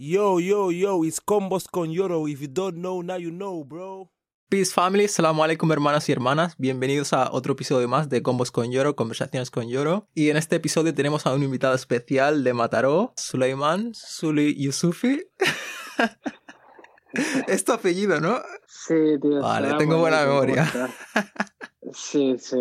Yo, yo, yo, it's Combos con Yoro. If you don't know, now you know, bro. Peace family, salam alaikum hermanas y hermanas, bienvenidos a otro episodio más de Combos con Yoro, Conversaciones con Yoro. Y en este episodio tenemos a un invitado especial de Mataró, Suleiman Suli Yusufi. es tu apellido, ¿no? Sí, tío. Vale, tengo buena memoria. Sí, sí.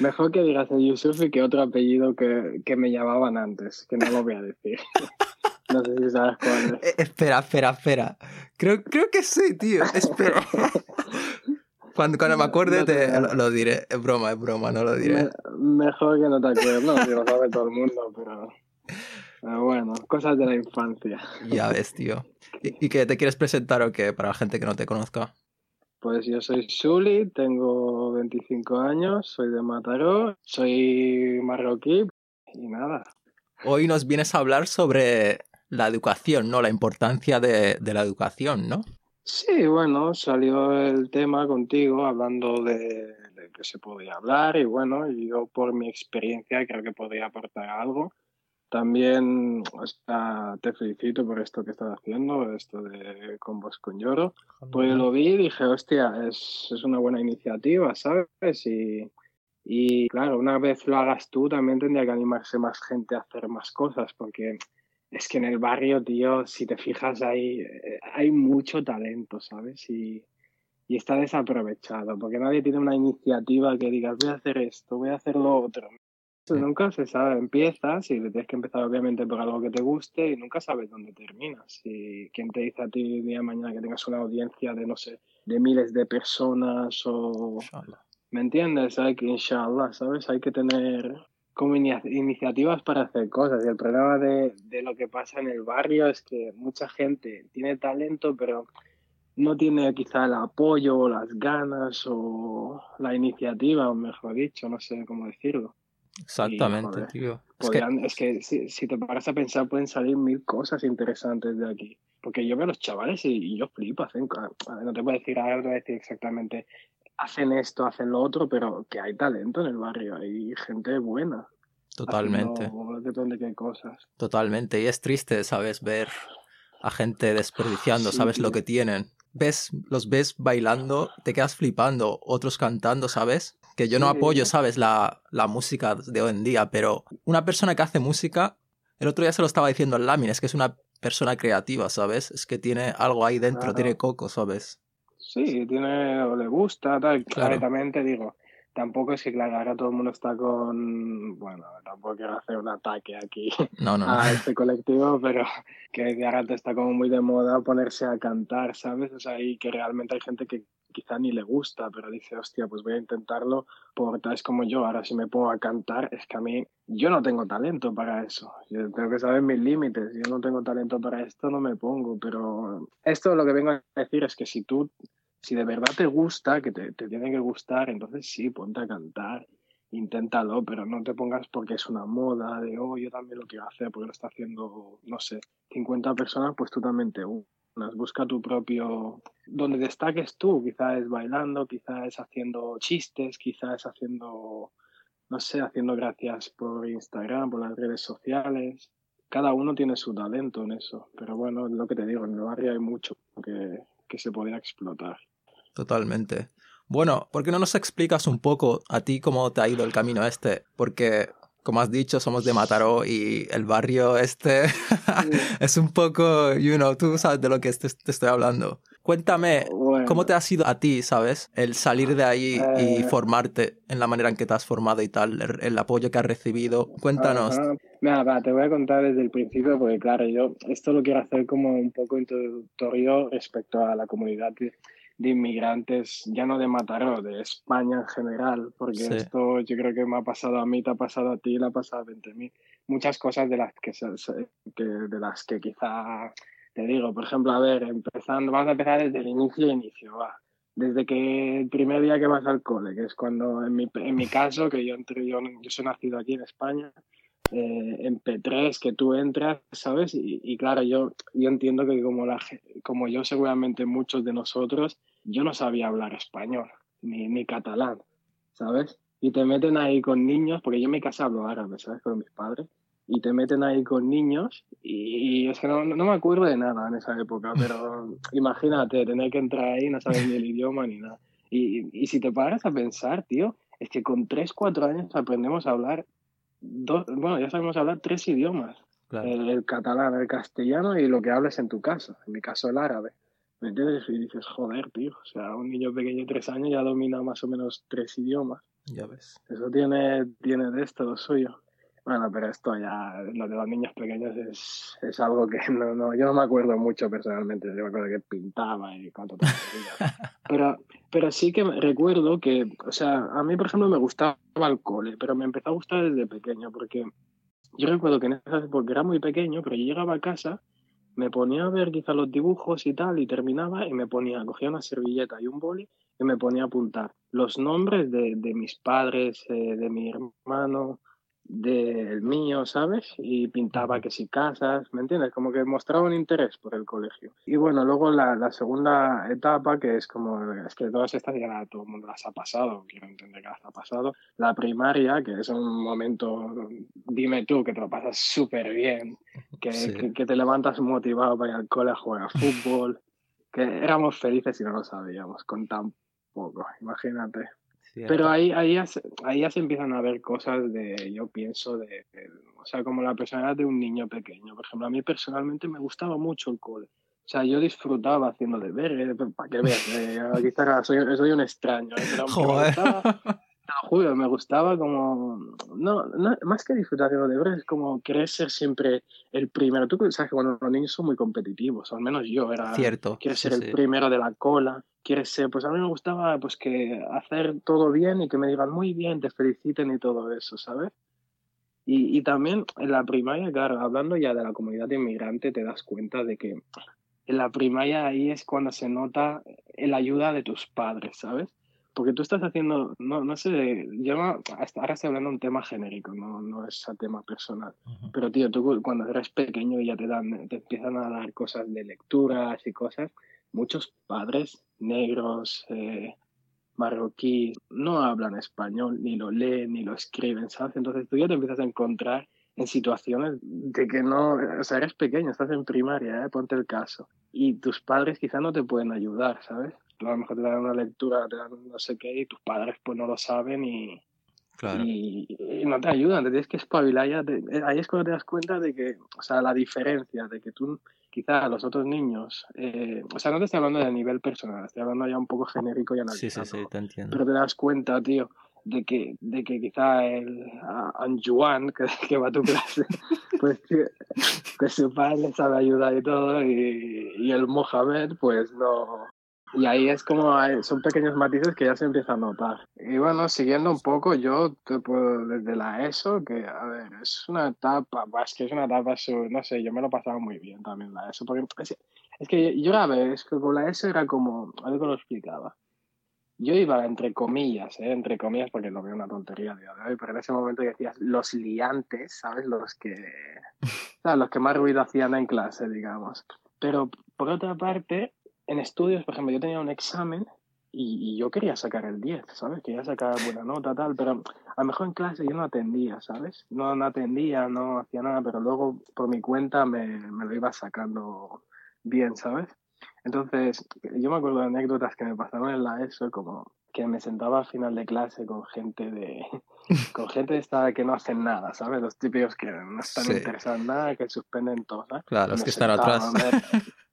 Mejor que digas el Yusufi que otro apellido que, que me llamaban antes, que no lo voy a decir. No sé si sabes cuál es. Eh, espera, espera, espera. Creo, creo que sí, tío. Espera. Cuando, cuando me acuerde No te lo, lo diré. Es broma, es broma, no lo diré. Me- mejor que no te acuerdes, no, si lo sabe todo el mundo, pero, pero bueno, cosas de la infancia. Ya ves, tío. ¿Y, y que te quieres presentar o qué? Para la gente que no te conozca. Pues yo soy Suli, tengo 25 años, soy de Mataró, soy marroquí y nada. Hoy nos vienes a hablar sobre la educación, ¿no? La importancia de, de la educación, ¿no? Sí, bueno, salió el tema contigo hablando de, de que se podía hablar y bueno, yo por mi experiencia creo que podría aportar algo. También o sea, te felicito por esto que estás haciendo, esto de Combos con Lloro. Pues lo vi y dije, hostia, es, es una buena iniciativa, ¿sabes? Y, y claro, una vez lo hagas tú, también tendría que animarse más gente a hacer más cosas, porque es que en el barrio, tío, si te fijas, hay, eh, hay mucho talento, ¿sabes? Y, y está desaprovechado, porque nadie tiene una iniciativa que digas, voy a hacer esto, voy a hacer lo otro. Eso nunca se sabe, empiezas y tienes que empezar obviamente por algo que te guste y nunca sabes dónde terminas. Y quién te dice a ti día de mañana que tengas una audiencia de, no sé, de miles de personas o... Inshallah. ¿Me entiendes? Hay que, inshallah, ¿sabes? Hay que tener como ini- iniciativas para hacer cosas. Y el problema de, de lo que pasa en el barrio es que mucha gente tiene talento, pero no tiene quizá el apoyo o las ganas o la iniciativa, o mejor dicho, no sé cómo decirlo. Exactamente, joder, tío. Es que, Podrían- es que si, si te paras a pensar, pueden salir mil cosas interesantes de aquí. Porque yo veo a los chavales y, y yo flipo. Ver, no te puedo decir, ahora no te voy a decir exactamente, hacen esto, hacen lo otro, pero que hay talento en el barrio, hay gente buena. totalmente, haciendo depende de qué cosas. totalmente. Y es triste, ¿sabes? Ver a gente desperdiciando, Sí, ¿sabes? Lo que tienen. Ves, los ves bailando, te quedas flipando, otros cantando, ¿sabes? Que yo no Sí. apoyo, ¿sabes? La, la música de hoy en día, pero una persona que hace música, el otro día se lo estaba diciendo al Lamin, es que es una persona creativa, ¿sabes? Es que tiene algo ahí dentro, Claro. tiene coco, ¿sabes? Sí, tiene o le gusta, tal. Claro. Claro, también te digo, tampoco es que, claro, ahora todo el mundo está con. Bueno, tampoco quiero hacer un ataque aquí No, no, no. a este colectivo, pero que ahora te está como muy de moda ponerse a cantar, ¿sabes? O sea, y que realmente hay gente que quizá ni le gusta, pero dice, hostia, pues voy a intentarlo por tal como yo. Ahora, si me pongo a cantar, es que a mí, yo no tengo talento para eso. Yo tengo que saber mis límites. Yo no tengo talento para esto, no me pongo. Pero esto lo que vengo a decir es que si tú, si de verdad te gusta, que te, te tiene que gustar, entonces sí, ponte a cantar inténtalo, pero no te pongas porque es una moda de, oh, yo también lo quiero hacer, porque lo está haciendo, no sé, 50 personas, pues tú también te Busca tu propio, donde destaques tú, quizás es bailando, quizás es haciendo chistes, quizás es haciendo, no sé, haciendo gracias por Instagram, por las redes sociales. Cada uno tiene su talento en eso, pero bueno, es lo que te digo, en el barrio hay mucho que, que se podría explotar. Totalmente. Bueno, ¿por qué no nos explicas un poco a ti cómo te ha ido el camino este? Porque, como has dicho, somos de Mataró y el barrio este es un poco, you know, tú sabes de lo que te, te estoy hablando. Cuéntame, Bueno, ¿cómo te ha sido a ti, sabes? El salir de ahí y Eh. formarte en la manera en que te has formado y tal, el, el apoyo que has recibido. Cuéntanos. Va, te voy a contar desde el principio porque, claro, yo esto lo quiero hacer como un poco introductorio respecto a la comunidad de, inmigrantes, ya no de Mataró, de España en general, porque Sí. esto yo creo que me ha pasado a mí, te ha pasado a ti, le ha pasado a 20.000. Muchas cosas de las que, se- que, de las que quizá te digo, por ejemplo, a ver, empezando, vamos a empezar desde el inicio, inicio, va. Desde que el primer día que vas al cole, que es cuando, en mi, en mi caso, que yo, entré, yo, yo soy nacido aquí en España, eh, en P3 que tú entras, ¿sabes? Y, y claro, yo, yo entiendo que como, la, como yo seguramente muchos de nosotros, yo no sabía hablar español ni, ni catalán, ¿sabes? Y te meten ahí con niños, porque yo en mi casa hablo árabe, ¿sabes? Con mis padres. y te meten ahí con niños y, es que no, no, me acuerdo de nada en esa época, pero imagínate, tener que entrar ahí, no sabes ni el idioma ni nada. Y, y si te paras a pensar, tío, es que con 3, 4 años aprendemos a hablar, dos, bueno, ya sabemos hablar tres idiomas. El, catalán, el castellano y lo que hables en tu casa, en mi caso el árabe. ¿Me entiendes? Y dices, joder, tío, o sea, un niño pequeño de tres años ya domina más o menos tres idiomas. Ya ves. Eso tiene, tiene de esto lo suyo. Bueno, pero esto ya, lo de los niños pequeños es, es algo que no, no, yo no me acuerdo mucho personalmente, yo me acuerdo que pintaba y cuánto pero, pero sí que recuerdo que, o sea, a mí por ejemplo me gustaba el cole, pero me empezó a gustar desde pequeño, porque yo recuerdo que en esa época era muy pequeño, pero yo llegaba a casa, me ponía a ver quizá los dibujos y tal, y terminaba y me ponía, cogía una servilleta y un boli y me ponía a apuntar. Los nombres de, de mis padres, eh, de mi hermano, del mío, ¿sabes? Y pintaba que si casas, ¿me entiendes? Como que mostraba un interés por el colegio. Y bueno, luego la, la segunda etapa, que es como, es que todas estas ya todo el mundo las ha pasado, quiero entender que las ha pasado. La primaria, que es un momento, dime tú, que te lo pasas súper bien, que, que, te levantas motivado para ir al cole a jugar a fútbol, que éramos felices y no lo sabíamos, con tan poco, imagínate. Pero ahí, ahí, ya se, ahí ya se empiezan a ver cosas de, yo pienso, de, o sea, como la personalidad de un niño pequeño. Por ejemplo, a mí personalmente me gustaba mucho el cole. O sea, yo disfrutaba haciendo deberes, para que veas, eh, quizás soy, soy, un extraño. ¿eh? Pero Joder. Me me gustaba como, no, no, más que disfrutar de deberes, es como querer ser siempre el primero. Tú sabes que cuando los niños son muy competitivos, al menos yo era, Cierto. quieres ser el primero de la cola, quieres ser, pues a mí me gustaba pues que hacer todo bien y que me digan muy bien, te feliciten y todo eso, ¿sabes? Y, y también en la primaria, claro, hablando ya de la comunidad inmigrante, te das cuenta de que en la primaria ahí es cuando se nota la ayuda de tus padres, ¿sabes? Porque tú estás haciendo, no, no sé, yo ahora estoy hablando de un tema genérico, no, no es un tema personal, pero tío, tú cuando eres pequeño ya te dan, te empiezan a dar cosas de lecturas y cosas, muchos padres negros, eh, marroquíes, no hablan español, ni lo leen, ni lo escriben, ¿sabes? Entonces tú ya te empiezas a encontrar en situaciones de que no, o sea, eres pequeño, estás en primaria, ¿eh? ponte el caso, y tus padres quizás no te pueden ayudar, ¿sabes? A lo mejor te dan una lectura, te dan no sé qué, y tus padres pues no lo saben y, y, no te ayudan, te tienes que espabilar ya. Eh, ahí es cuando te das cuenta de que, o sea, la diferencia, de que tú, quizás los otros niños, eh, o sea, no te estoy hablando de nivel personal, estoy hablando ya un poco genérico y analizado. Sí, sí, sí, te entiendo. Pero te das cuenta, tío, de que, de que quizá el Anjuan, que, que va a tu clase, pues que, que, su padre le sabe ayudar y todo, y, y el Mohamed, pues no, y ahí es como, son pequeños matices que ya se empieza a notar. Y bueno, siguiendo un poco, yo te puedo, desde la ESO, que a ver, es una etapa, es que es una etapa, no sé, yo me lo pasaba muy bien también la ESO, porque es, que yo, a ver, es que con la ESO era como, algo lo explicaba. Yo iba entre comillas, ¿eh? entre comillas, porque lo veo una tontería de hoy, pero en ese momento decías los liantes, ¿sabes? Los que, ¿sabes? los que más ruido hacían en clase, digamos. Pero por otra parte, en estudios, por ejemplo, yo tenía un examen y, yo quería sacar el 10, ¿sabes? Quería sacar buena nota, tal, pero a lo mejor en clase yo no atendía, ¿sabes? No, no atendía, no hacía nada, pero luego por mi cuenta me, me lo iba sacando bien, ¿sabes? Entonces, yo me acuerdo de anécdotas que me pasaron en la ESO, como que me sentaba al final de clase con gente de con gente esta que no hacen nada, ¿sabes? Los típicos que no están interesados en nada, que suspenden todo, ¿sabes? Claro, los que están atrás.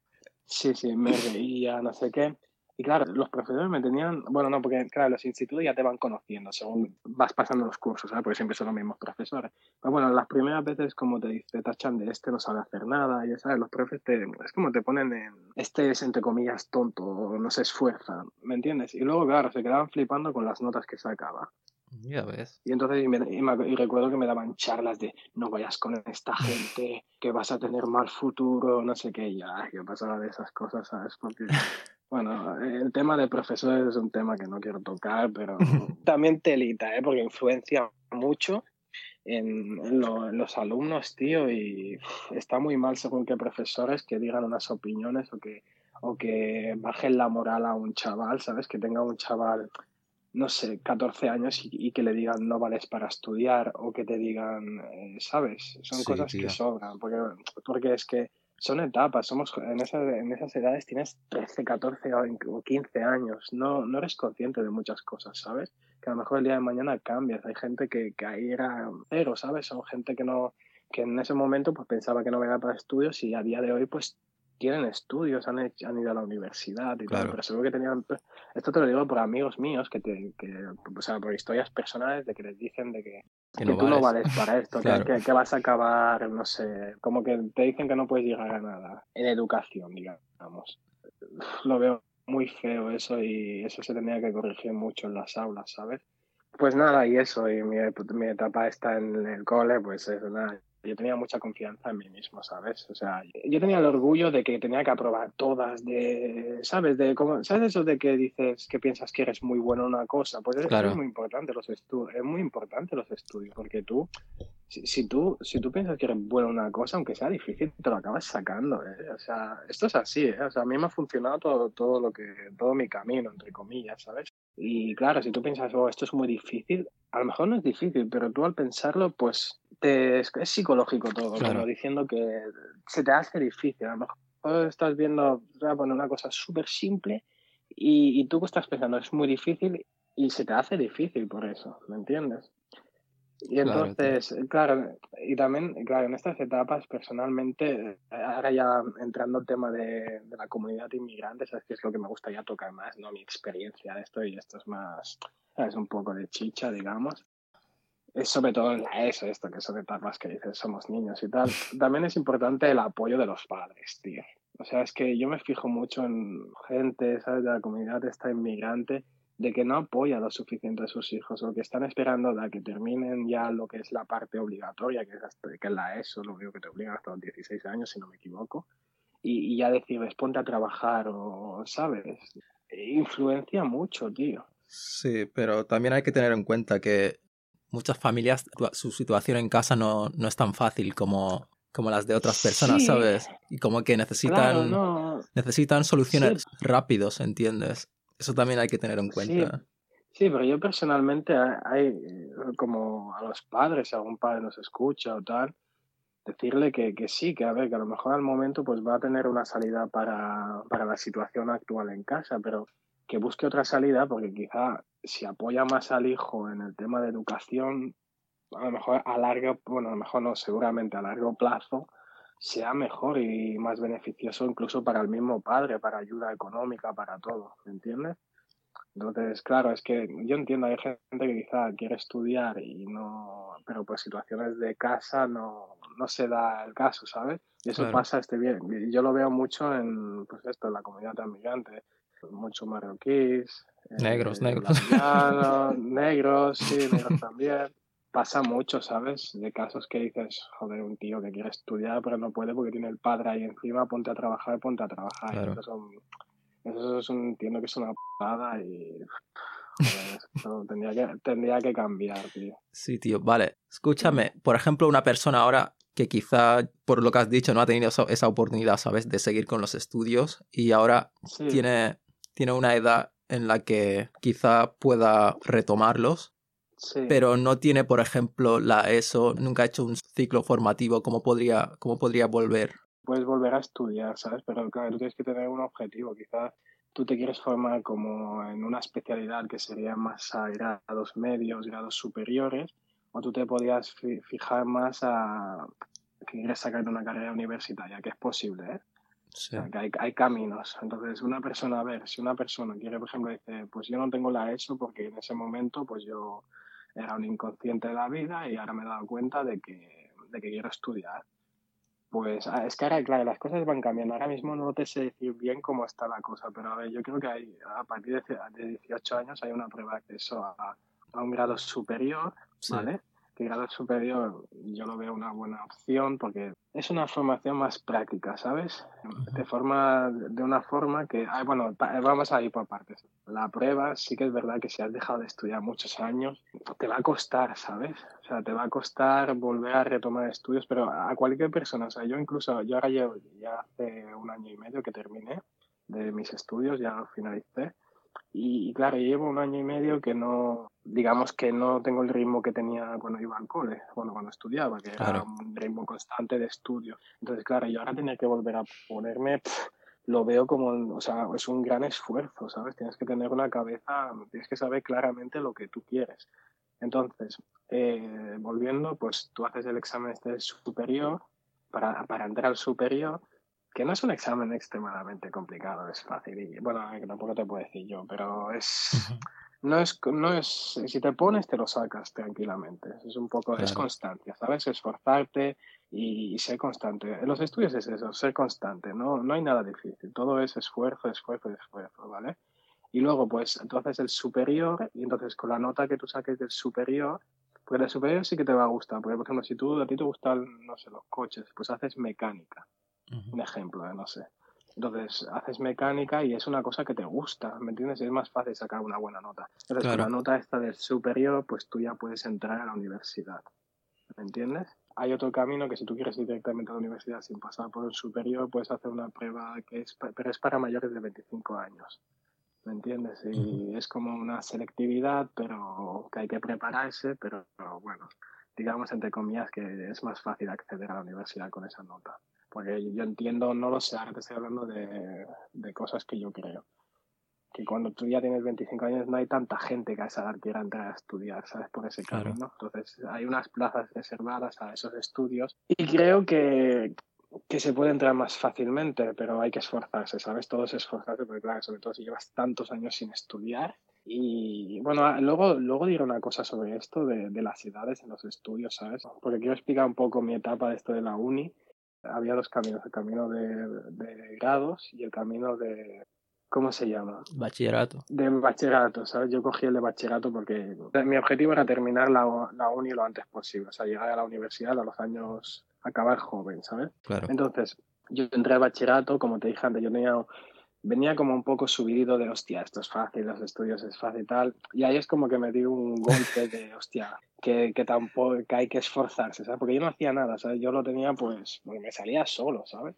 Sí, sí, me reía, no sé qué. Y claro, los profesores me tenían, bueno, no, porque claro, los institutos ya te van conociendo según vas pasando los cursos, ¿sabes? Porque siempre son los mismos profesores. Pero bueno, las primeras veces como te, te tachan de este no sabe hacer nada, y sabes, los profes te, es como te ponen en, este es entre comillas tonto, no se esfuerza, ¿me entiendes? Y luego, claro, se quedaban flipando con las notas que sacaba. Ya ves. Y entonces y, recuerdo que me daban charlas de no vayas con esta gente, que vas a tener mal futuro, no sé qué, ya, yo pasaba de esas cosas, ¿sabes? Porque, bueno, el tema de profesores es un tema que no quiero tocar, pero también telita, ¿eh? Porque influencia mucho en, en, los alumnos, tío, y está muy mal según qué profesores que digan unas opiniones o que, o que bajen la moral a un chaval, ¿sabes? Que tenga un chaval no sé, 14 años y, que le digan no vales para estudiar o que te digan, eh, ¿sabes? Son cosas que sobran, porque, porque es que son etapas, somos en, en esas edades tienes 13, 14 o 15 años, no, no eres consciente de muchas cosas, ¿sabes? Que a lo mejor el día de mañana cambias, hay gente que, que ahí era cero, ¿sabes? Son gente que no que en ese momento pues pensaba que no venía para estudios y a día de hoy pues tienen estudios, han, han ido a la universidad y todo, pero seguro que tenían... Esto te lo digo por amigos míos, que, te, que, o sea, por historias personales de que les dicen de que, que, tú no vales para esto, que, que, vas a acabar, no sé, como que te dicen que no puedes llegar a nada en educación, digamos. Lo veo muy feo eso y eso se tendría que corregir mucho en las aulas, ¿sabes? Pues nada, y eso, y mi, mi etapa está en el cole, pues eso, nada, yo tenía mucha confianza en mí mismo, ¿sabes? O sea, yo tenía el orgullo de que tenía que aprobar todas, de, ¿sabes? De cómo, ¿Sabes eso de que dices que piensas que eres muy bueno en una cosa? Pues es, muy importante los estudios, es muy importante los estudios, porque tú, si, tú, si tú piensas que eres bueno en una cosa, aunque sea difícil, te lo acabas sacando, ¿eh? O sea, esto es así, ¿eh? O sea, a mí me ha funcionado todo, todo lo que, todo mi camino, entre comillas, ¿sabes? Y claro, si tú piensas, oh, esto es muy difícil, a lo mejor no es difícil, pero tú al pensarlo, pues te, es, psicológico todo, pero diciendo que se te hace difícil. A lo mejor estás viendo, voy a poner una cosa súper simple y, y tú estás pensando, es muy difícil y se te hace difícil por eso, ¿me entiendes? Y entonces, claro, y también, claro, en estas etapas personalmente, ahora ya entrando al tema de, de, la comunidad inmigrante, sabes que es lo que me gusta ya tocar más, ¿no? Mi experiencia de esto y esto es más, es un poco de chicha, digamos. Es sobre todo en la ESO, esto que son etapas que dices somos niños y tal. También es importante el apoyo de los padres, tío. O sea, es que yo me fijo mucho en gente, ¿sabes? De la comunidad esta inmigrante de que no apoya lo suficiente a sus hijos o que están esperando a que terminen ya lo que es la parte obligatoria, que es, hasta, que es la ESO, lo único que te obligan hasta los 16 años, si no me equivoco, y, ya decirles ponte a trabajar o, ¿sabes? Influencia mucho, tío. Sí, pero también hay que tener en cuenta que muchas familias, su situación en casa no, no es tan fácil como, como las de otras personas, ¿sabes? Y como que necesitan, necesitan soluciones rápidos, ¿entiendes? Eso también hay que tener en cuenta. Sí, pero yo personalmente hay, como a los padres, si algún padre nos escucha o tal, decirle que, que, sí, que a ver, que a lo mejor al momento pues va a tener una salida para, para la situación actual en casa, pero que busque otra salida porque quizá si apoya más al hijo en el tema de educación, a lo mejor a largo, bueno, a lo mejor no, seguramente a largo plazo, sea mejor y más beneficioso incluso para el mismo padre, para ayuda económica, para todo, ¿me entiendes? Entonces, claro, es que yo entiendo, hay gente que quizá quiere estudiar y no, pero pues situaciones de casa no, no se da el caso, ¿sabes? Y eso pasa este bien. Yo lo veo mucho en, pues esto, en la comunidad migrante, mucho marroquíes. Negros, eh, negros. negros, sí, negros también pasa mucho, ¿sabes? De casos que dices, joder, un tío que quiere estudiar pero no puede porque tiene el padre ahí encima, ponte a trabajar, ponte a trabajar. Eso, son, eso es un, entiendo que es una p***ada y... Joder, tendría, que, tendría que cambiar, tío. Sí, tío, vale. Escúchame, por ejemplo, una persona ahora que quizá, por lo que has dicho, no ha tenido esa oportunidad, ¿sabes?, de seguir con los estudios y ahora tiene, tiene una edad en la que quizá pueda retomarlos pero no tiene, por ejemplo, la ESO, nunca ha hecho un ciclo formativo, ¿cómo podría, cómo podría volver? Puedes volver a estudiar, ¿sabes? Pero claro, tú tienes que tener un objetivo. Quizás tú te quieres formar como en una especialidad que sería más a grados medios, grados superiores, o tú te podías fijar más a que quieres sacar una carrera universitaria, que es posible, ¿eh? Sí. que hay, hay, caminos. Entonces, una persona, a ver, si una persona quiere, por ejemplo, dice, pues yo no tengo la ESO porque en ese momento, pues yo era un inconsciente de la vida y ahora me he dado cuenta de que, de que quiero estudiar. Pues ah, es que ahora, claro, las cosas van cambiando. Ahora mismo no te sé decir bien cómo está la cosa, pero a ver, yo creo que hay, a partir de, 18 años hay una prueba de acceso a, a un grado superior, ¿vale? Que grado superior yo lo veo una buena opción porque es una formación más práctica, ¿sabes? Te forma de una forma que, ah, bueno, vamos a ir por partes. La prueba sí que es verdad que si has dejado de estudiar muchos años, te va a costar, ¿sabes? O sea, te va a costar volver a retomar estudios, pero a cualquier persona, o sea, yo incluso, yo ahora llevo ya hace un año y medio que terminé de mis estudios, ya lo finalicé, Y, claro, llevo un año y medio que no, digamos que no tengo el ritmo que tenía cuando iba al cole, bueno, cuando estudiaba, que era un ritmo constante de estudio. Entonces, claro, yo ahora tenía que volver a ponerme, lo veo como, o sea, es un gran esfuerzo, ¿sabes? Tienes que tener una cabeza, tienes que saber claramente lo que tú quieres. Entonces, eh, volviendo, pues tú haces el examen este superior, para, para entrar al superior, que no es un examen extremadamente complicado, es fácil. Y, bueno, tampoco te puedo decir yo, pero es. No es, no es, si te pones, te lo sacas tranquilamente. Es un poco, es constancia, ¿sabes? Esforzarte y, ser constante. En los estudios es eso, ser constante, no, no hay nada difícil. Todo es esfuerzo, esfuerzo, esfuerzo, ¿vale? Y luego, pues, entonces el superior, y entonces con la nota que tú saques del superior, pues el superior sí que te va a gustar. Porque, por ejemplo, si tú, a ti te gustan, no sé, los coches, pues haces mecánica un ejemplo, ¿eh? no sé. Entonces, haces mecánica y es una cosa que te gusta, ¿me entiendes? Es más fácil sacar una buena nota. Entonces, con la nota esta del superior, pues tú ya puedes entrar a la universidad, ¿me entiendes? Hay otro camino que si tú quieres ir directamente a la universidad sin pasar por el superior, puedes hacer una prueba que es, pero es para mayores de 25 años, ¿me entiendes? Y es como una selectividad, pero que hay que prepararse, pero bueno, digamos entre comillas que es más fácil acceder a la universidad con esa nota. Porque yo entiendo, no lo sé, ahora te estoy hablando de, de cosas que yo creo. Que cuando tú ya tienes 25 años no hay tanta gente que a esa edad quiera entrar a estudiar, ¿sabes? Por ese camino. Entonces hay unas plazas reservadas a esos estudios. Y creo que, que se puede entrar más fácilmente, pero hay que esforzarse, ¿sabes? Todo es esforzarse, porque claro, sobre todo si llevas tantos años sin estudiar. Y bueno, luego, luego diré una cosa sobre esto de, de las edades en los estudios, ¿sabes? Porque quiero explicar un poco mi etapa de esto de la uni había dos caminos, el camino de, grados y el camino de, ¿cómo se llama? Bachillerato. De bachillerato, ¿sabes? Yo cogí el de bachillerato porque mi objetivo era terminar la, la uni lo antes posible, o sea, llegar a la universidad a los años, acabar joven, ¿sabes? Claro. Entonces, yo entré a bachillerato, como te dije antes, yo tenía venía como un poco subido de, hostia, esto es fácil, los estudios es fácil tal. Y ahí es como que me dio un golpe de, hostia, que, que tampoco que hay que esforzarse, ¿sabes? Porque yo no hacía nada, ¿sabes? Yo lo tenía, pues, me salía solo, ¿sabes?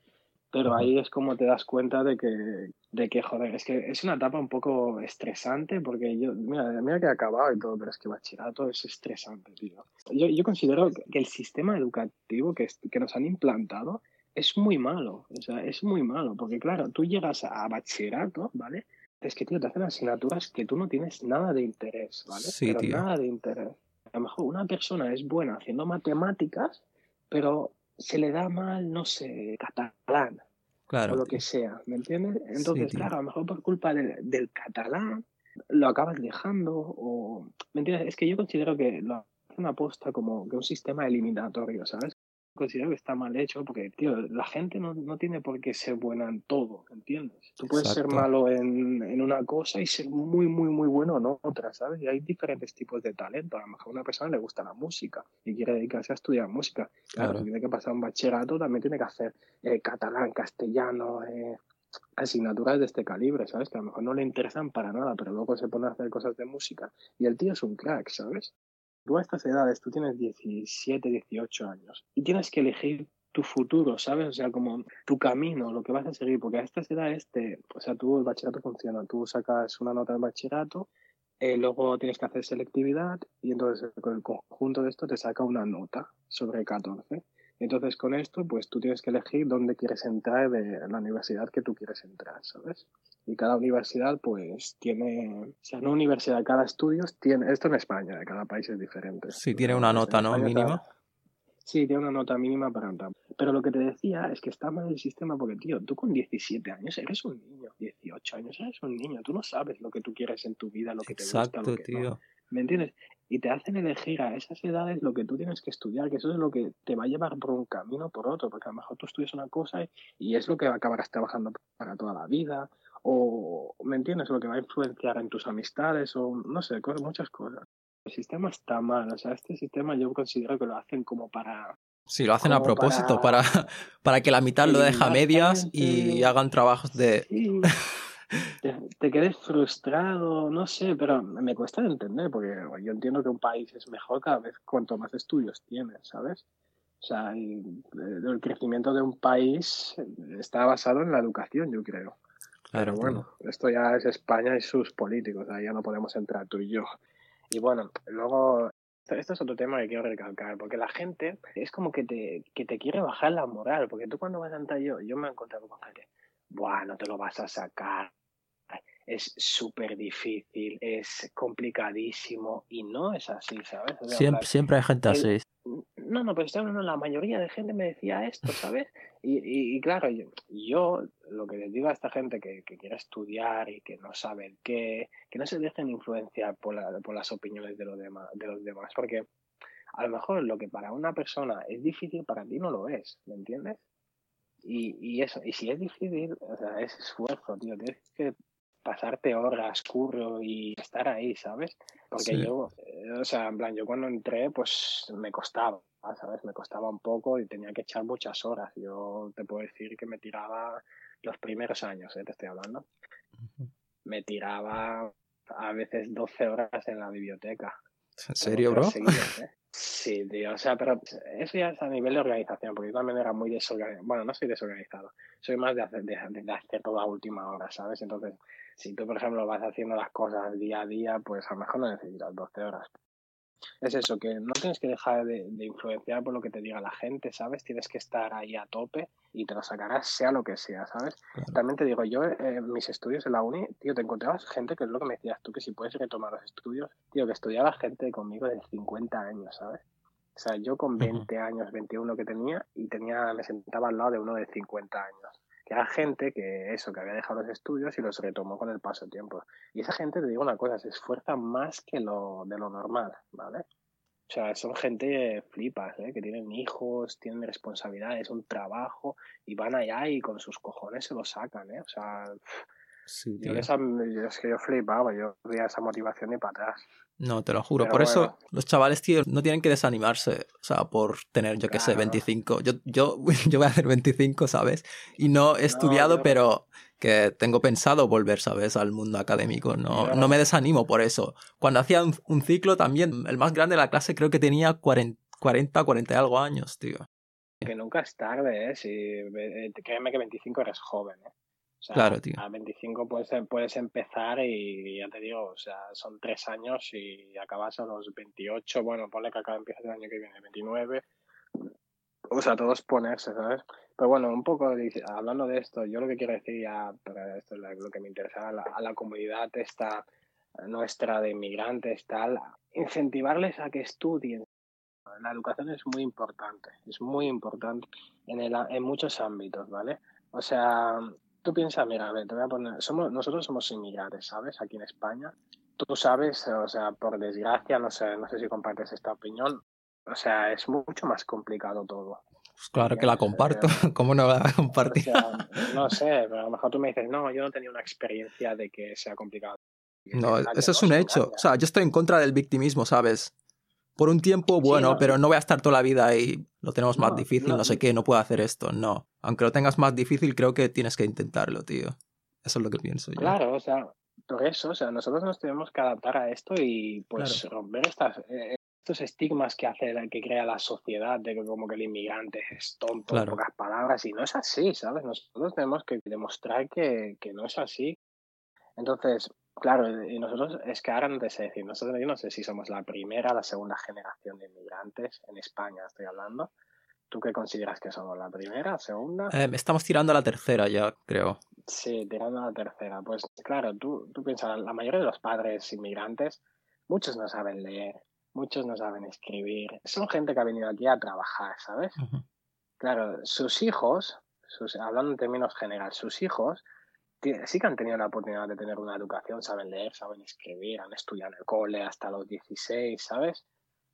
Pero ahí es como te das cuenta de que, de que, joder, es que es una etapa un poco estresante porque yo, mira, mira que he acabado y todo, pero es que bachillerato es estresante, tío. Yo, yo considero que el sistema educativo que, que nos han implantado es muy malo, o sea, es muy malo, porque claro, tú llegas a bachillerato, ¿vale? Es que, tío, te hacen asignaturas que tú no tienes nada de interés, ¿vale? Sí, pero nada de interés. A lo mejor una persona es buena haciendo matemáticas, pero se le da mal, no sé, catalán. Claro. O lo que sea, ¿me entiendes? Entonces, claro, a lo mejor por culpa del catalán lo acabas dejando o... ¿Me entiendes? Es que yo considero que lo hacen aposta como que un sistema eliminatorio, ¿sabes? Considero que está mal hecho porque, tío, la gente no, no tiene por qué ser buena en todo, ¿entiendes? Tú puedes ser malo en, en, una cosa y ser muy, muy, muy bueno en otra, ¿sabes? Y hay diferentes tipos de talento. A lo mejor a una persona le gusta la música y quiere dedicarse a estudiar música. Claro, tiene que pasar un bachillerato, también tiene que hacer eh, catalán, castellano, eh, asignaturas de este calibre, ¿sabes? Que a lo mejor no le interesan para nada, pero luego se pone a hacer cosas de música y el tío es un crack, ¿sabes? Tú a estas edades, tú tienes 17, 18 años y tienes que elegir tu futuro, ¿sabes? O sea, como tu camino, lo que vas a seguir, porque a estas edades, te, o sea, tú el bachillerato funciona, tú sacas una nota del bachillerato, eh, luego tienes que hacer selectividad y entonces con el conjunto de esto te saca una nota sobre 14. Entonces con esto, pues tú tienes que elegir dónde quieres entrar de la universidad que tú quieres entrar, ¿sabes? Y cada universidad, pues tiene, o sea, no universidad, cada estudio tiene, esto en España, de cada país es diferente. Sí, tiene una nota, ¿no? Mínima. Sí, tiene una nota mínima para entrar. Pero lo que te decía es que está mal el sistema porque, tío, tú con 17 años eres un niño, 18 años eres un niño, tú no sabes lo que tú quieres en tu vida, lo que te gusta, lo que tío. ¿Me entiendes? Y te hacen elegir a esas edades lo que tú tienes que estudiar, que eso es lo que te va a llevar por un camino o por otro, porque a lo mejor tú estudias una cosa y es lo que acabarás trabajando para toda la vida, o, ¿me entiendes? Lo que va a influenciar en tus amistades, o no sé, cosas, muchas cosas. El sistema está mal, o sea, este sistema yo considero que lo hacen como para... Sí, lo hacen a propósito, para... para, que la mitad lo deja a medias y hagan trabajos de... Sí. Te, quedes frustrado, no sé, pero me cuesta entender, porque yo entiendo que un país es mejor cada vez cuanto más estudios tienes, ¿sabes? O sea, el crecimiento de un país está basado en la educación, yo creo. Pero bueno, esto ya es España y sus políticos, ahí ya no podemos entrar tú y yo. Y bueno, luego, esto es otro tema que quiero recalcar, porque la gente es como que te, que te quiere bajar la moral, porque tú cuando vas a entrar yo, yo me he encontrado con gente, buah, no te lo vas a sacar, es súper difícil, es complicadísimo y no es así, ¿sabes? siempre, siempre hay gente así. No, no, pero no, la mayoría de gente me decía esto, ¿sabes? Y, y, claro, yo, yo, lo que les digo a esta gente que, que quiere estudiar y que no sabe qué, que no se dejen influenciar por, la, por las opiniones de los, demás, de los demás, porque a lo mejor lo que para una persona es difícil, para ti no lo es, ¿me entiendes? Y, y eso, y si es difícil, o sea, es esfuerzo, tío, tienes que pasarte horas, curro y estar ahí, ¿sabes? Porque yo, eh, o sea, en plan, yo cuando entré, pues me costaba, ¿sabes? Me costaba un poco y tenía que echar muchas horas. Yo te puedo decir que me tiraba los primeros años, ¿eh? te estoy hablando. Me tiraba a veces 12 horas en la biblioteca. ¿En serio, bro? ¿eh? Sí, tío, o sea, pero eso ya es a nivel de organización, porque yo también era muy desorganizado. Bueno, no soy desorganizado, soy más de hacer, de, de hacer todo a última hora, ¿sabes? Entonces, si tú, por ejemplo, vas haciendo las cosas día a día, pues a lo mejor no necesitas 12 horas. Es eso, que no tienes que dejar de, influenciar por lo que te diga la gente, ¿sabes? Tienes que estar ahí a tope y te lo sacarás sea lo que sea, ¿sabes? También te digo, yo en eh, mis estudios en la uni, tío, te encontrabas gente que es lo que me decías tú, que si puedes retomar los estudios, tío, que estudiaba gente conmigo de 50 años, ¿sabes? O sea, yo con 20 años, 21 que tenía, y tenía, me sentaba al lado de uno de 50 años que era gente que eso, que había dejado los estudios y los retomó con el paso. Y esa gente, te digo una cosa, se esfuerza más que lo de lo normal, ¿vale? O sea, son gente flipas, ¿eh? que tienen hijos, tienen responsabilidades, un trabajo, y van allá y con sus cojones se lo sacan, ¿eh? O sea, yo, es que yo flipaba, yo veía esa motivación y para atrás. No, te lo juro. por eso los chavales, tío, no tienen que desanimarse, o sea, por tener, yo qué sé, 25. Yo, yo, yo voy a hacer 25, ¿sabes? Y no he estudiado, pero que tengo pensado volver, ¿sabes? Al mundo académico. No, no me desanimo por eso. Cuando hacía un, ciclo también, el más grande de la clase creo que tenía 40, 40, 40 y algo años, tío. Que nunca es tarde, ¿eh? Si, eh, créeme que 25 eres joven, ¿eh? Claro, tío. A 25 puedes, puedes empezar y ya te digo, o sea, son tres años y acabas a los 28, bueno, ponle que acá empieza el año que viene, 29. O sea, todos ponerse, ¿sabes? Pero bueno, un poco hablando de esto, yo lo que quiero decir ya, para esto es lo que me interesa, a la, a la comunidad esta nuestra de inmigrantes, tal, incentivarles a que estudien. La educación es muy importante, es muy importante en, el, en muchos ámbitos, ¿vale? O sea, tú piensas, mira, a ver, te voy a poner, somos, nosotros somos inmigrantes, ¿sabes? Aquí en España. Tú sabes, o sea, por desgracia, no sé, no sé si compartes esta opinión, o sea, es mucho más complicado todo. Pues claro que la comparto, ¿cómo no la voy a compartir? no sé, pero a lo mejor tú me dices, no, yo no tenía una experiencia de que sea complicado. No, eso es un hecho. O sea, yo estoy en contra del victimismo, ¿sabes? Por un tiempo, bueno, pero no voy a estar toda la vida ahí, lo tenemos más difícil, no, sé qué, no puedo hacer esto. No. Aunque lo tengas más difícil, creo que tienes que intentarlo, tío. Eso es lo que pienso yo. Claro, o sea, por eso, o sea, nosotros nos tenemos que adaptar a esto y pues romper estas, eh, estos estigmas que hace, que crea la sociedad de que como que el inmigrante es tonto, en pocas palabras, y no es así, ¿sabes? Nosotros tenemos que demostrar que, que no es así. Entonces, Claro, y nosotros, es que ahora no te sé decir, nosotros yo no sé si somos la primera la segunda generación de inmigrantes en España, estoy hablando. ¿Tú qué consideras que somos? ¿La primera, segunda? Eh, estamos tirando a la tercera ya, creo. Sí, tirando a la tercera. Pues claro, tú, tú piensas, la mayoría de los padres inmigrantes, muchos no saben leer, muchos no saben escribir. Son gente que ha venido aquí a trabajar, ¿sabes? Claro, sus hijos, sus, hablando en términos generales, sus hijos sí que han tenido la oportunidad de tener una educación, saben leer, saben escribir, han estudiado en el cole hasta los 16, ¿sabes?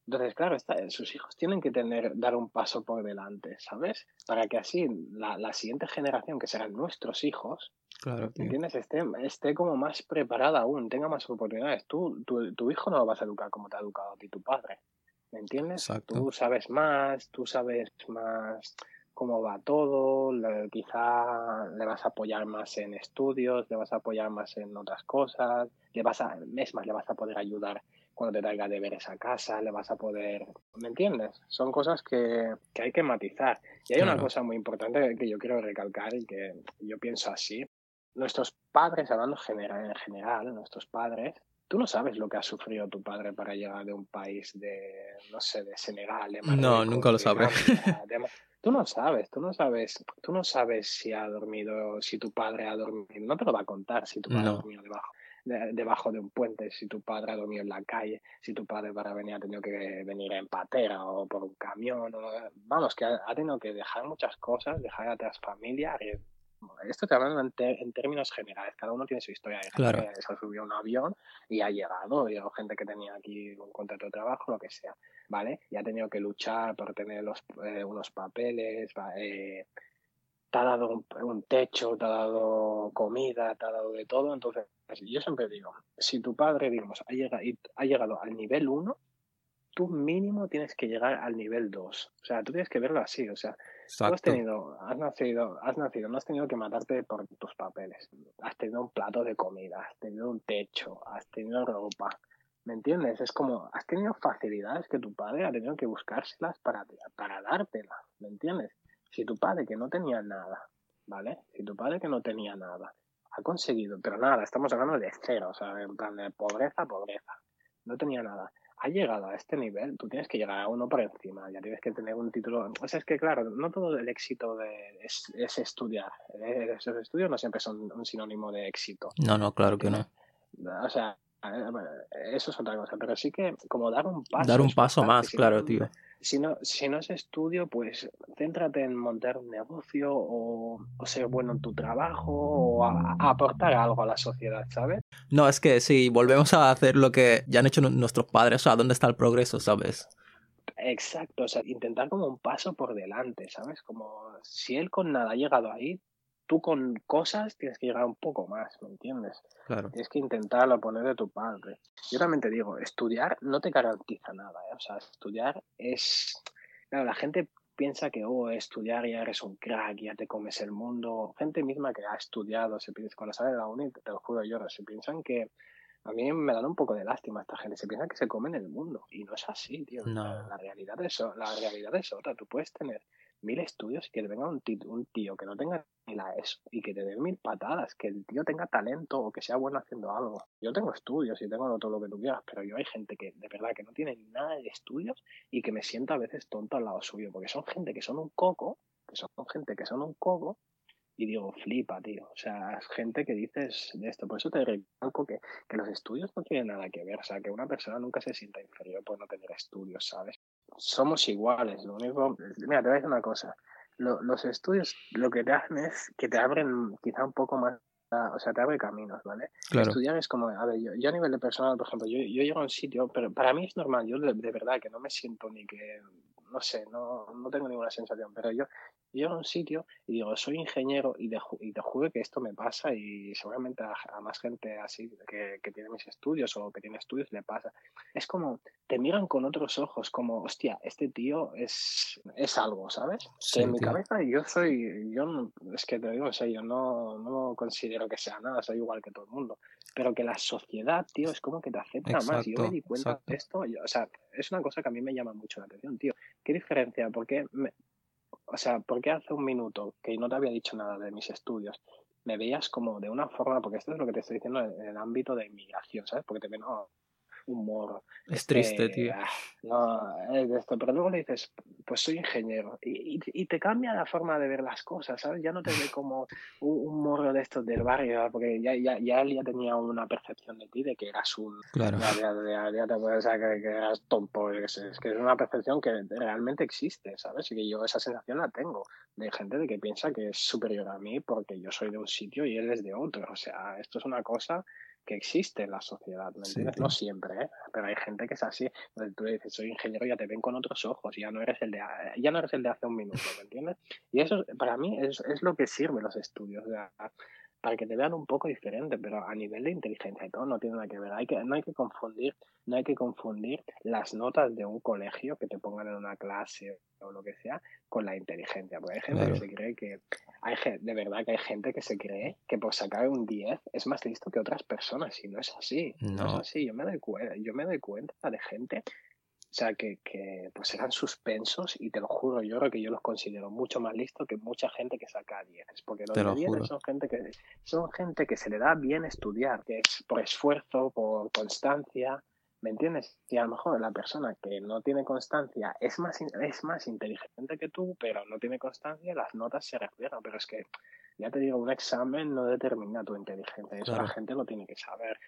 Entonces, claro, sus hijos tienen que tener, dar un paso por delante, ¿sabes? Para que así la, la siguiente generación, que serán nuestros hijos, claro, ¿entiendes? Esté, esté como más preparada aún, tenga más oportunidades. Tú, tu, tu hijo no lo vas a educar como te ha educado a ti tu padre, ¿me entiendes? Exacto. Tú sabes más, tú sabes más cómo va todo, quizá le vas a apoyar más en estudios, le vas a apoyar más en otras cosas, le vas a, es más, le vas a poder ayudar cuando te traiga de ver esa casa, le vas a poder, ¿me entiendes? Son cosas que, que hay que matizar. Y hay una cosa muy importante que yo quiero recalcar y que yo pienso así, nuestros padres, hablando general, en general, nuestros padres, tú no sabes lo que ha sufrido tu padre para llegar de un país de, no sé, de Senegal, de no, Marruecos, nunca lo de sabré. De Ma- Tú no sabes, tú no sabes, tú no sabes si ha dormido, si tu padre ha dormido, no te lo va a contar si tu padre ha dormido debajo, de- debajo de un puente, si tu padre ha dormido en la calle, si tu padre para venir ha tenido que venir en patera o por un camión, o- vamos, que ha, ha tenido que dejar muchas cosas, dejar atrás familia, arri- esto te hablando en, en términos generales, cada uno tiene su historia. Hay gente Claro. que se subió a un avión y ha llegado, y hay gente que tenía aquí un contrato de trabajo, lo que sea, ¿vale? Y ha tenido que luchar por tener los, eh, unos papeles, eh, te ha dado un, un techo, te ha dado comida, te ha dado de todo. Entonces, yo siempre digo, si tu padre, digamos, ha llegado, ha llegado al nivel 1, tú mínimo tienes que llegar al nivel 2. O sea, tú tienes que verlo así, o sea, Tú has tenido, has nacido, has nacido, no has tenido que matarte por tus papeles. Has tenido un plato de comida, has tenido un techo, has tenido ropa. ¿Me entiendes? Es como, has tenido facilidades que tu padre ha tenido que buscárselas para, para dártelas. ¿Me entiendes? Si tu padre que no tenía nada, ¿vale? Si tu padre que no tenía nada ha conseguido, pero nada, estamos hablando de cero, o sea, en plan de pobreza, pobreza. No tenía nada ha llegado a este nivel, tú tienes que llegar a uno por encima, ya tienes que tener un título. O sea, es que claro, no todo el éxito de, es, es, estudiar. Eh, Esos estudios no siempre son un sinónimo de éxito. No, no, claro que no. O sea, eso es otra cosa, pero sí que como dar un paso. Dar un paso más, si claro, no, tío. Si no, si no es estudio, pues céntrate en montar un negocio o, o ser bueno en tu trabajo o a, a aportar algo a la sociedad, ¿sabes? No, es que si volvemos a hacer lo que ya han hecho nuestros padres, o sea, ¿dónde está el progreso, sabes? Exacto, o sea, intentar como un paso por delante, ¿sabes? Como si él con nada ha llegado ahí, tú con cosas tienes que llegar un poco más, ¿me entiendes? Claro. Tienes que intentarlo poner de tu padre. Yo también te digo, estudiar no te garantiza nada, ¿eh? O sea, estudiar es... Claro, la gente piensa que, oh, estudiar ya eres un crack, ya te comes el mundo. Gente misma que ha estudiado, se piensa, cuando sale de la uni, te lo juro yo, se piensan que... A mí me dan un poco de lástima esta gente. Se piensa que se comen el mundo. Y no es así, tío. No. La, la, realidad es, la realidad es otra. Tú puedes tener mil estudios y que te venga un, tío, un tío que no tenga ni la ESO y que te dé mil patadas, que el tío tenga talento o que sea bueno haciendo algo. Yo tengo estudios y tengo todo lo que tú quieras, pero yo hay gente que de verdad que no tiene nada de estudios y que me siento a veces tonto al lado suyo, porque son gente que son un coco, que son gente que son un coco, y digo, flipa, tío. O sea, es gente que dices de esto. Por eso te recalco que, que los estudios no tienen nada que ver. O sea, que una persona nunca se sienta inferior por no tener estudios, ¿sabes? Somos iguales. Lo único. Mira, te voy a decir una cosa. Lo, los estudios lo que te hacen es que te abren quizá un poco más. O sea, te abre caminos, ¿vale? Claro. Estudiar es como, a ver, yo, yo a nivel de personal, por ejemplo, yo, yo llego a un sitio, pero para mí es normal, yo de, de verdad que no me siento ni que, no sé, no, no tengo ninguna sensación, pero yo, llego a un sitio y digo, soy ingeniero y te, y te juro que esto me pasa y seguramente a, a más gente así que, que, tiene mis estudios o que tiene estudios le pasa. Es como, te miran con otros ojos, como, hostia, este tío es, es algo, ¿sabes? Sí, en mi cabeza yo soy, yo no, es que te digo en serio, no, no considero que sea nada, soy igual que todo el mundo. Pero que la sociedad, tío, es como que te acepta exacto, más. Yo me di cuenta exacto. de esto, yo, o sea, es una cosa que a mí me llama mucho la atención, tío. ¿Qué diferencia? ¿Por qué me, o sea, ¿por qué hace un minuto que no te había dicho nada de mis estudios? Me veías como de una forma, porque esto es lo que te estoy diciendo en, el ámbito de inmigración, ¿sabes? Porque te ven, humor. Es este, triste, tío. ah, No, es de esto. Pero luego le dices, pues soy ingeniero. Y, y, y, te cambia la forma de ver las cosas, ¿sabes? Ya no te ve como un, un morro de estos del barrio, porque ya, ya, ya él ya tenía una percepción de ti de que eras un. Claro. Ya, ya, ya, te puedes que, que eras tonto. Es, es que es una percepción que realmente existe, ¿sabes? Y que yo esa sensación la tengo de gente de que piensa que es superior a mí porque yo soy de un sitio y él es de otro. O sea, esto es una cosa que existe en la sociedad, ¿me entiendes? Sí, no siempre, ¿eh? pero hay gente que es así. Entonces tú dices, soy ingeniero, ya te ven con otros ojos, ya no eres el de, ya no eres el de hace un minuto, ¿me entiendes? Y eso para mí es, es lo que sirve los estudios, o sea, para que te vean un poco diferente, pero a nivel de inteligencia y todo no tiene nada que ver. Hay que, no hay que confundir, no hay que confundir las notas de un colegio que te pongan en una clase o lo que sea con la inteligencia, porque hay gente claro. que se cree que hay de verdad que hay gente que se cree que por sacar un 10 es más listo que otras personas y no es así. No, no es así. Yo me doy cuenta, yo me doy cuenta de gente O sea, que, que pues eran suspensos y te lo juro, yo creo que yo los considero mucho más listos que mucha gente que saca 10. Porque los de 10 juro. son gente, que, son gente que se le da bien estudiar, que es por esfuerzo, por constancia, ¿me entiendes? Y a lo mejor la persona que no tiene constancia es más, es más inteligente que tú, pero no tiene constancia, las notas se reflejan. Pero es que, ya te digo, un examen no determina tu inteligencia, eso Claro. la gente lo tiene que saber.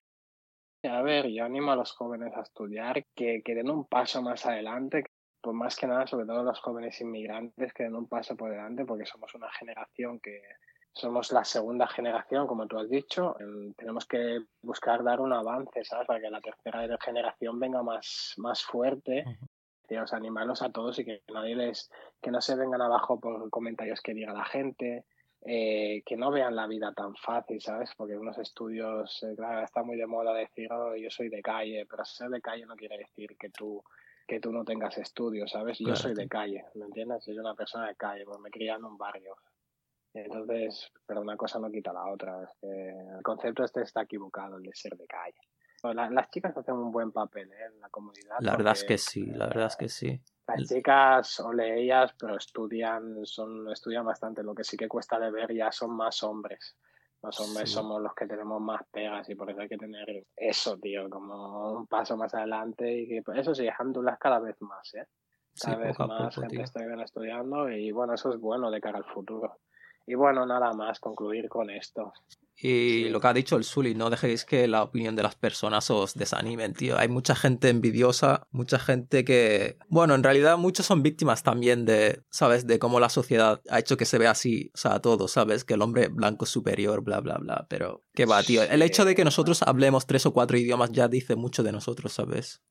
A ver, yo animo a los jóvenes a estudiar, que, que den un paso más adelante, pues más que nada, sobre todo los jóvenes inmigrantes, que den un paso por delante, porque somos una generación que somos la segunda generación, como tú has dicho. em, Tenemos que buscar dar un avance, ¿sabes? Para que la tercera generación venga más, más fuerte. Ujú. Digamos, animarlos a todos y que nadie les, que no se vengan abajo por comentarios que diga la gente, eh, que no vean la vida tan fácil, ¿sabes? Porque unos estudios, eh, claro, está muy de moda decir, oh, yo soy de calle, pero ser de calle no quiere decir que tú que tú no tengas estudios, ¿sabes? Yo Claro, soy de calle, ¿me entiendes? Soy una persona de calle, pues me crié en un barrio. Entonces, pero una cosa no quita la otra. Es que el concepto este está equivocado, el de ser de calle. La- las chicas hacen un buen papel ¿eh? en la comunidad. La verdad es que sí, la verdad es que sí. Las chicas, ole ellas, pero estudian, son, estudian bastante. Lo que sí que cuesta de ver ya son más hombres. Los hombres Sí. somos los que tenemos más pegas y por eso hay que tener eso, tío, como un paso más adelante. Y que, pues, eso sí, alhamdulillah cada vez más, ¿eh? Sí, Cada vez más poco, gente tío. está bien estudiando y bueno, eso es bueno de cara al futuro. Y bueno, nada más, concluir con esto. Y lo que ha dicho el Sully, no dejéis que la opinión de las personas os desanimen, tío. Hay mucha gente envidiosa, mucha gente que... Bueno, en realidad muchos son víctimas también de, ¿sabes? De cómo la sociedad ha hecho que se vea así, o sea, todo, ¿sabes? Que el hombre blanco es superior, bla, bla, bla. Pero, ¿qué va, tío? El hecho de que nosotros hablemos tres o cuatro idiomas ya dice mucho de nosotros, ¿sabes?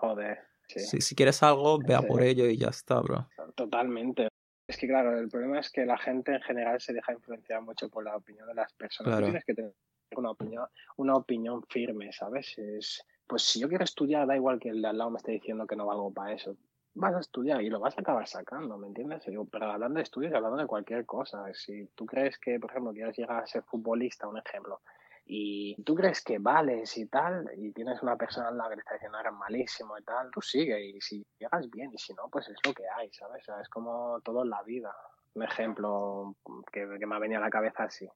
Joder, sí. Si, si quieres algo, vea Sí. por ello y ya está, bro. Totalmente. Es que claro, el problema es que la gente en general se deja influenciar mucho por la opinión de las personas. Claro. Tú tienes que tener una opinión, una opinión firme, ¿sabes? Es, pues si yo quiero estudiar, da igual que el de al lado me esté diciendo que no valgo para eso. Vas a estudiar y lo vas a acabar sacando, ¿me entiendes? Pero hablando de estudios, hablando de cualquier cosa. Si tú crees que, por ejemplo, quieres llegar a ser futbolista, un ejemplo, y tú crees que vales y tal, y tienes una persona al lado que te está diciendo eres malísimo y tal, tú sigue y si llegas bien y si no, pues es lo que hay, ¿sabes? Es como todo en la vida. Un ejemplo que, que me ha venido a la cabeza así.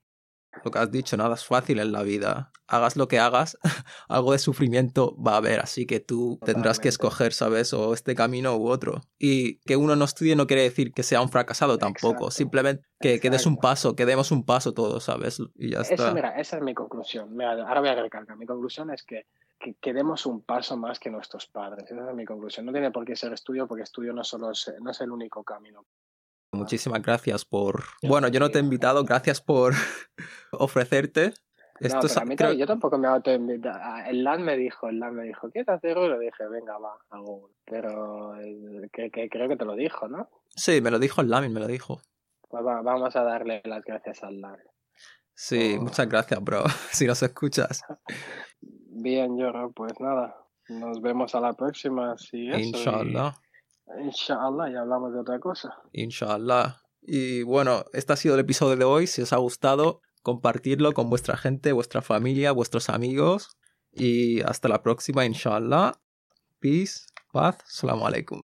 Lo que has dicho, nada es fácil en la vida. Hagas lo que hagas, algo de sufrimiento va a haber, así que tú tendrás que Totalmente. escoger, ¿sabes? O este camino u otro. Y que uno no estudie no quiere decir que sea un fracasado tampoco, Exacto. simplemente que, que des un paso, que demos un paso todos, ¿sabes? Y ya está. Eso, mira, esa es mi conclusión. Mira, ahora voy a recalcar. Mi conclusión es que, que, que demos un paso más que nuestros padres. Esa es mi conclusión. No tiene por qué ser estudio, porque estudio no, solo es, no es el único camino. Muchísimas gracias por... Bueno, yo no te he invitado, gracias por ofrecerte. No, Esto pero a mí creo- yo tampoco me autoinvito. El LAN me dijo, el LAN me dijo, ¿quieres hacer uno? Le dije, venga, va, hago uno. Pero eh, que, que creo que te lo dijo, ¿no? Sí, me lo dijo el Lamin, me lo dijo. Pues va- vamos a darle las gracias al LAN. Sí, Oh. muchas gracias, bro, si nos escuchas. Bien, Yoro, pues nada. Nos vemos a la próxima. Sí, eso, Inshallah. Inshallah, y hablamos de otra cosa. Inshallah. Y bueno, este ha sido el episodio de hoy. Si os ha gustado, compartirlo con vuestra gente, vuestra familia, vuestros amigos. Y hasta la próxima, inshallah. Peace, paz, salamu alaikum.